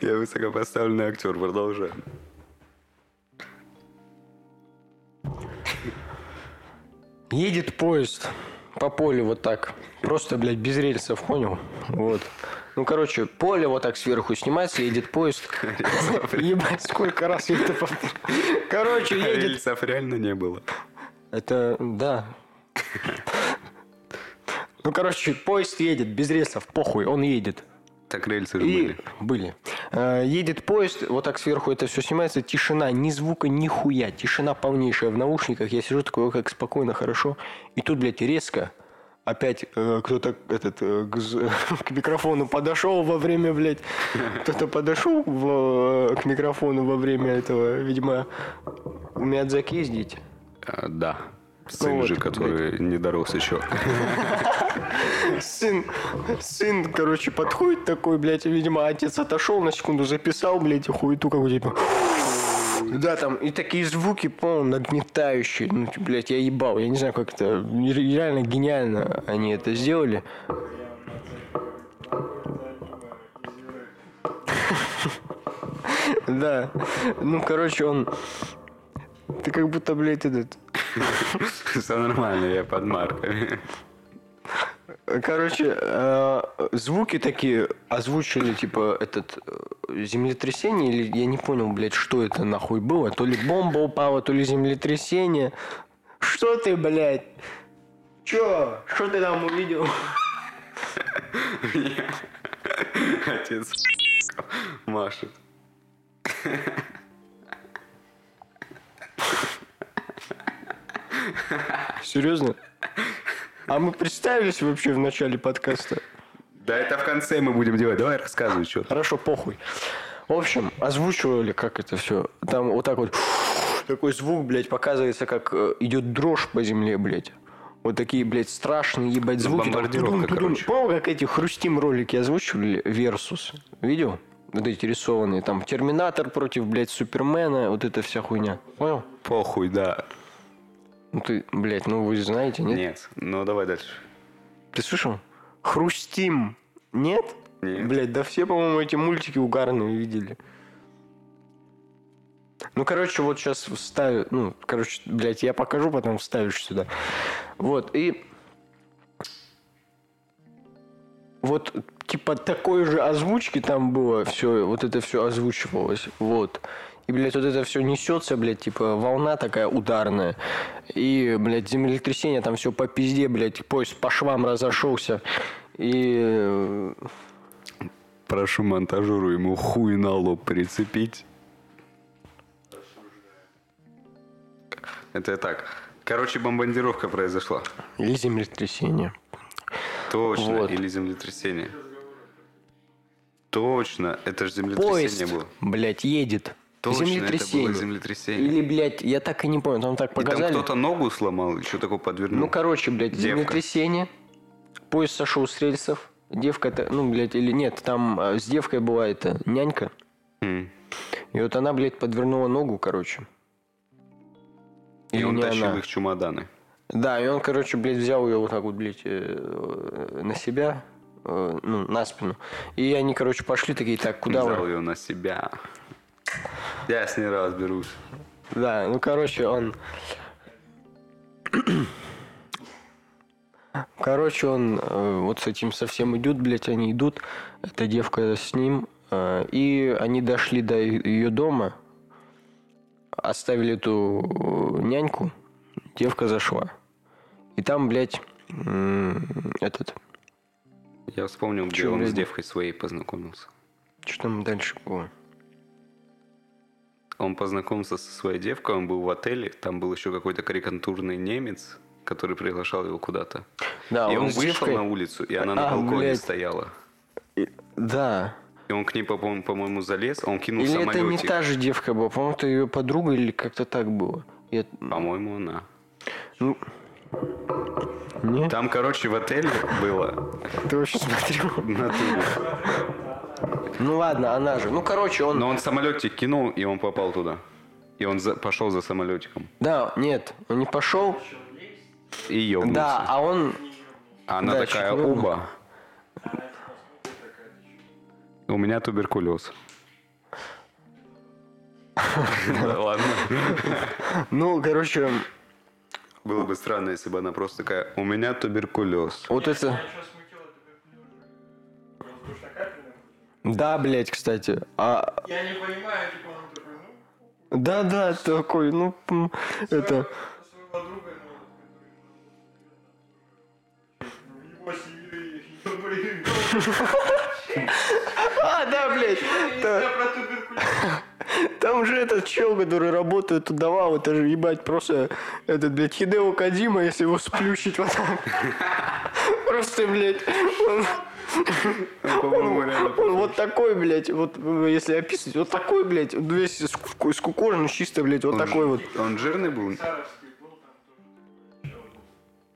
[SPEAKER 2] Я высокопоставленный актер, продолжаю.
[SPEAKER 1] Едет поезд по полю вот так. Просто, блядь, без рельсов, понял? Вот. Ну, короче, поле вот так сверху снимается, едет поезд. Ебать, сколько раз я это. Короче, едет...
[SPEAKER 2] Рельсов реально не было.
[SPEAKER 1] Это, да. Ну, короче, поезд едет без рельсов, похуй, он едет.
[SPEAKER 2] Так рельсы же
[SPEAKER 1] И
[SPEAKER 2] были.
[SPEAKER 1] были. Э, Едет поезд, вот так сверху это все снимается, тишина, ни звука, ни хуя, тишина полнейшая в наушниках. Я сижу такой, «О, как спокойно, хорошо. И тут, блядь, резко опять э, кто-то этот э, к, к микрофону подошел во время, блядь, кто-то подошел в, э, к микрофону во время этого, видимо, у Миядзаки ездить.
[SPEAKER 2] А, Да. Сын же, который не дорос еще.
[SPEAKER 1] Сын, сын, короче, подходит такой, блядь, видимо, отец отошел на секунду, записал, блядь, и хуету какую типа. Да, там и такие звуки, по нагнетающие. Ну, блядь, я ебал. Я не знаю, как это. Реально гениально они это сделали. Да. Ну, короче, он... Ты как будто, блядь, этот...
[SPEAKER 2] Все нормально, я под марками.
[SPEAKER 1] Короче, э, звуки такие озвучили, типа, этот э, землетрясение, или я не понял, блядь, что это нахуй было. То ли бомба упала, то ли землетрясение. Что ты, блядь? Чё? Что ты там увидел?
[SPEAKER 2] Отец машет.
[SPEAKER 1] Серьезно? А мы представились вообще в начале подкаста?
[SPEAKER 2] Да это в конце мы будем делать. Давай рассказывай что-то.
[SPEAKER 1] Хорошо, похуй. В общем, озвучивали, как это все. Там вот так вот такой звук, блядь, показывается, как э, идет дрожь по земле, блядь. Вот такие, блядь, страшные, ебать, звуки. там
[SPEAKER 2] бомбардировка,
[SPEAKER 1] тудум.
[SPEAKER 2] короче.
[SPEAKER 1] Помню, как эти хрустим ролики озвучивали? Версус. Видел? Вот эти рисованные. Там Терминатор против, блядь, Супермена. Вот эта вся хуйня. Понял?
[SPEAKER 2] Похуй, да.
[SPEAKER 1] Ну ты, блядь, ну вы знаете, нет?
[SPEAKER 2] Нет. Ну давай дальше.
[SPEAKER 1] Ты слышал? Хрустим. Нет?
[SPEAKER 2] Нет.
[SPEAKER 1] Блять, да все, по-моему, эти мультики угарные видели. Ну, короче, вот сейчас вставлю. Ну, короче, блядь, я покажу, потом вставишь сюда. Вот, и... Вот, типа, такой же озвучки там было все, вот это все озвучивалось, вот. И, блядь, вот это все несется, блядь, типа, волна такая ударная. И, блядь, землетрясение, там все по пизде, блядь, поезд по швам разошелся. И э,
[SPEAKER 2] Прошу монтажеру ему хуй на лоб прицепить. Это так. Короче, бомбардировка произошла.
[SPEAKER 1] или землетрясение.
[SPEAKER 2] Точно.
[SPEAKER 1] Вот.
[SPEAKER 2] Или землетрясение. Точно. Это же землетрясение
[SPEAKER 1] Поезд,
[SPEAKER 2] было.
[SPEAKER 1] блядь, едет.
[SPEAKER 2] Точно,
[SPEAKER 1] землетрясение.
[SPEAKER 2] это было землетрясение.
[SPEAKER 1] Или, блядь, я так и не понял, там так
[SPEAKER 2] И там
[SPEAKER 1] показали.
[SPEAKER 2] кто-то ногу сломал, еще такой подвернул.
[SPEAKER 1] Ну, короче, блядь,
[SPEAKER 2] Девка.
[SPEAKER 1] землетрясение. Поезд сошел с рельсов. Девка-то, ну, блядь, или нет, там а, с девкой была эта нянька.
[SPEAKER 2] М.
[SPEAKER 1] И вот она, блядь, подвернула ногу, короче.
[SPEAKER 2] И
[SPEAKER 1] Или
[SPEAKER 2] он
[SPEAKER 1] не
[SPEAKER 2] тащил
[SPEAKER 1] она.
[SPEAKER 2] их чемоданы.
[SPEAKER 1] Да, и он, короче, блядь, взял ее вот так вот, блядь, э, на себя, э, ну, на спину. И они, короче, пошли такие, так, куда
[SPEAKER 2] Взял
[SPEAKER 1] вы?
[SPEAKER 2] ее на себя. Я с ней разберусь.
[SPEAKER 1] Да, ну, короче, он... Короче, он э, вот с этим совсем идет, блядь, они идут, эта девка с ним, э, и они дошли до ее дома, оставили эту э, няньку, девка зашла. И там, блядь, м, этот,
[SPEAKER 2] Я вспомнил, где
[SPEAKER 1] Чё,
[SPEAKER 2] он с девкой своей познакомился.
[SPEAKER 1] что там дальше было?
[SPEAKER 2] Он познакомился со своей девкой, он был в отеле, там был еще какой-то карикатурный немец, который приглашал его куда-то.
[SPEAKER 1] Да,
[SPEAKER 2] и он,
[SPEAKER 1] с
[SPEAKER 2] вышел
[SPEAKER 1] девкой-
[SPEAKER 2] на улицу, и она на
[SPEAKER 1] А,
[SPEAKER 2] балконе
[SPEAKER 1] блядь.
[SPEAKER 2] стояла.
[SPEAKER 1] Да.
[SPEAKER 2] И он к ней, по- по-моему, залез, он кинул
[SPEAKER 1] Или это не
[SPEAKER 2] самолетик.
[SPEAKER 1] та же девка была, по-моему, это ее подруга или как-то так было. Я-
[SPEAKER 2] По-моему, она.
[SPEAKER 1] Ну, нет?
[SPEAKER 2] Там, короче, в отеле было
[SPEAKER 1] Ты вообще смотрел?
[SPEAKER 2] натуре.
[SPEAKER 1] Ну ладно, она же. Ну, короче, он...
[SPEAKER 2] Но он самолетик кинул, и он попал туда. И он за- пошел за самолетиком.
[SPEAKER 1] Да, нет, он не пошел.
[SPEAKER 2] И ёбнулся.
[SPEAKER 1] Да, а он...
[SPEAKER 2] Она
[SPEAKER 1] да,
[SPEAKER 2] такая, оба. У меня туберкулез. Да ладно.
[SPEAKER 1] Ну, короче,
[SPEAKER 2] Было бы странно, если бы она просто такая, у меня туберкулез.
[SPEAKER 1] вот это... Да, блядь, кстати. А,
[SPEAKER 3] Я не понимаю, типа, он такой, ну,
[SPEAKER 1] да, да, такой, ну, это...
[SPEAKER 3] ну, ну,
[SPEAKER 1] А, да, блядь. Там же этот чел, который работает у Давау, это же, ебать, просто этот, блядь, Хидео Кадима, если его сплющить вот так. Просто, блядь, он. он вот такой, блядь, вот э, если описывать, вот такой, блядь, весь ску- скукожен, чисто, блядь, вот такой вот.
[SPEAKER 2] Он жирный был?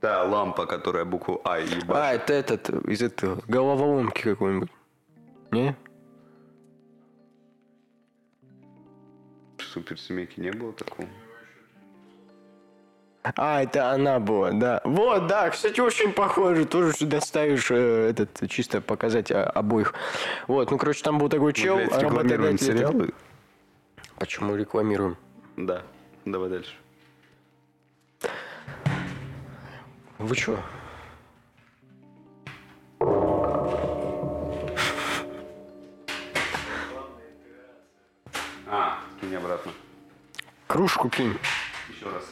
[SPEAKER 2] Да, лампа, которая букву А
[SPEAKER 1] А,
[SPEAKER 2] ебашит.
[SPEAKER 1] это этот, из этого, головоломки какой-нибудь. Не?
[SPEAKER 2] В суперсемейке не было такого.
[SPEAKER 1] А, это она была, да. Вот, да, кстати, очень похоже. Тоже сюда ставишь э, этот, чисто показать а, обоих. Вот, ну, короче, там был такой чел,
[SPEAKER 2] Мы, блядь, рекламируем сериалы?
[SPEAKER 1] Почему рекламируем?
[SPEAKER 2] Да. Давай дальше.
[SPEAKER 1] Вы чё?
[SPEAKER 2] А, кинь обратно.
[SPEAKER 1] Кружку кинь.
[SPEAKER 2] Еще раз.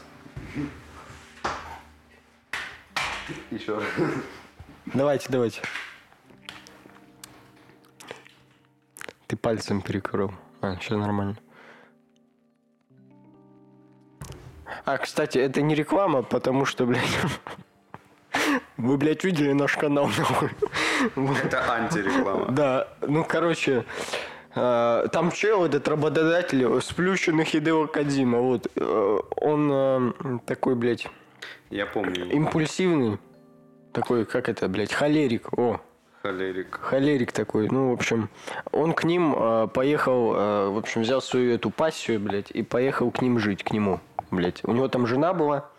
[SPEAKER 2] Еще раз.
[SPEAKER 1] Давайте, давайте. Ты пальцем перекрыл. А, все нормально. А, кстати, это не реклама, потому что, блядь, вы, блядь, видели наш канал, нахуй?
[SPEAKER 2] Это антиреклама.
[SPEAKER 1] Да, ну, короче, э, там чел, этот работодатель, сплющенный Хидео Кадима, вот, э, он э, такой, блядь,
[SPEAKER 2] Я помню.
[SPEAKER 1] импульсивный, такой, как это, блядь, холерик, о,
[SPEAKER 2] Холерик.
[SPEAKER 1] холерик такой, ну, в общем, он к ним э, поехал, э, в общем, взял свою эту пассию, блядь, и поехал к ним жить, к нему, блядь. У него там жена была,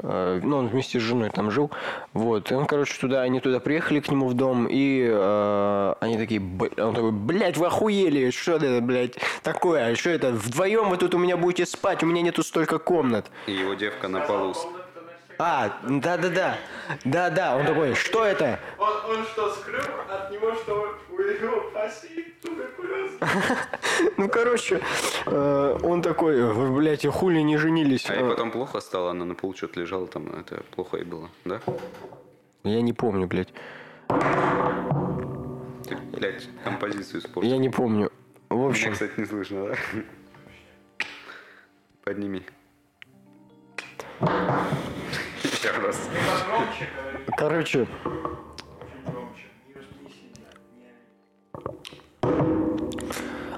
[SPEAKER 1] э, ну, он вместе с женой там жил, вот, и он, короче, туда, они туда приехали к нему в дом, и э, они такие, он такой, блядь, вы охуели, что это, блядь, такое, что это, вдвоем вы тут у меня будете спать, у меня нету столько комнат.
[SPEAKER 2] И его девка на полу.
[SPEAKER 1] А, да-да-да, да-да, он такой, что это?
[SPEAKER 3] Он, он что, скрыл от него, что у его пассии туберкулез?
[SPEAKER 1] Ну, короче, э, он такой, вы, блядь, и хули не женились.
[SPEAKER 2] А ей
[SPEAKER 1] Э,
[SPEAKER 2] потом плохо стало, она на полу что-то лежала, там это плохо ей было, да?
[SPEAKER 1] Я не помню, блядь.
[SPEAKER 2] Ты, блядь, композицию испортил.
[SPEAKER 1] Я не помню. В
[SPEAKER 2] Меня,
[SPEAKER 1] общем,
[SPEAKER 2] кстати, не слышно, да? Подними. Еще раз.
[SPEAKER 1] Короче,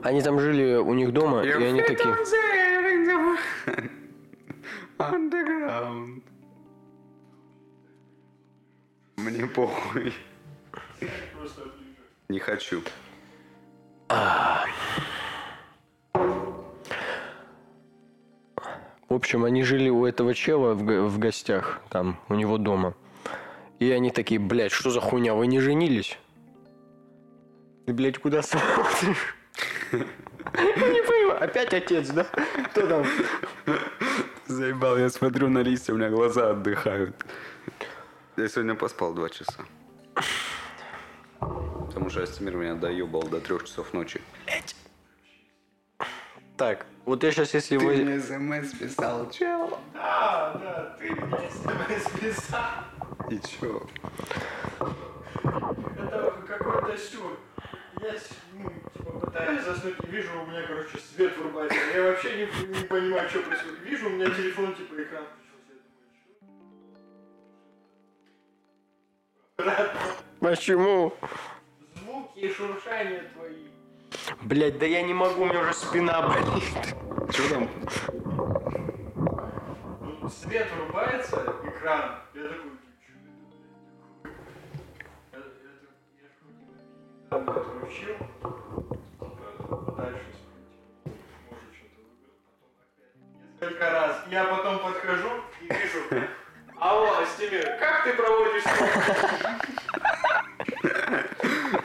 [SPEAKER 1] они там жили у них дома, и они такие...
[SPEAKER 2] Underground. Мне похуй. Не хочу.
[SPEAKER 1] В общем, они жили у этого чела в, в гостях, там, у него дома. И они такие, блядь, что за хуйня, вы не женились? Ты, блядь, куда смотришь? Не понимаю, опять отец, да? Кто там?
[SPEAKER 2] Заебал, я смотрю на листья, у меня глаза отдыхают. Я сегодня поспал два часа. Потому что Астемир меня доебал до трех часов ночи.
[SPEAKER 1] Так, вот я сейчас, если вы...
[SPEAKER 2] мне смс писал, чел.
[SPEAKER 3] Да, да, ты мне смс писал.
[SPEAKER 2] И чё?
[SPEAKER 3] Это какой-то сюр. Я ну, типа, пытаюсь заснуть и вижу, у меня, короче, свет врубается. Я вообще не, не понимаю, что происходит. Вижу, у меня телефон, типа, экран включился. Я думаю, что?
[SPEAKER 1] Почему?
[SPEAKER 3] Звуки и шуршания твои.
[SPEAKER 1] Блять, да я не могу, у меня уже спина болит.
[SPEAKER 2] Чё там?
[SPEAKER 3] Ну, свет врубается, экран. Я такой, что это, отключил. Типа, подальше смотрите. Может, что-то выбрать. Потом опять несколько раз. Я потом подхожу и вижу. Алло, Астемир, как ты проводишь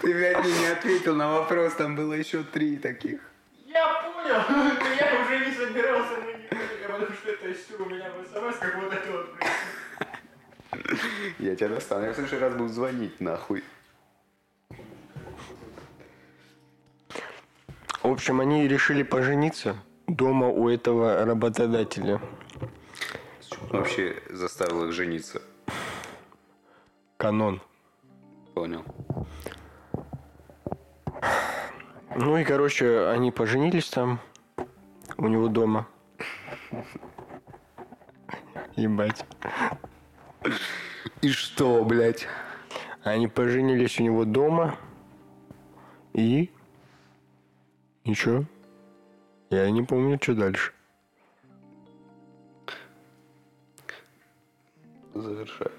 [SPEAKER 2] Ты, блядь, мне не ответил на вопрос, там было еще три таких.
[SPEAKER 3] Я понял? Но я уже не собирался на них, потому что это все у меня в СМС, как вот это вот.
[SPEAKER 2] Я тебя достану. Я в следующий раз буду звонить, нахуй.
[SPEAKER 1] В общем, они решили пожениться дома у этого работодателя.
[SPEAKER 2] Вообще заставил их жениться.
[SPEAKER 1] Канон.
[SPEAKER 2] Понял.
[SPEAKER 1] Ну и, короче, они поженились там у него дома. Ебать.
[SPEAKER 2] И что, блядь?
[SPEAKER 1] Они поженились у него дома. И... Ничего. Я не помню, что дальше.
[SPEAKER 2] Завершай.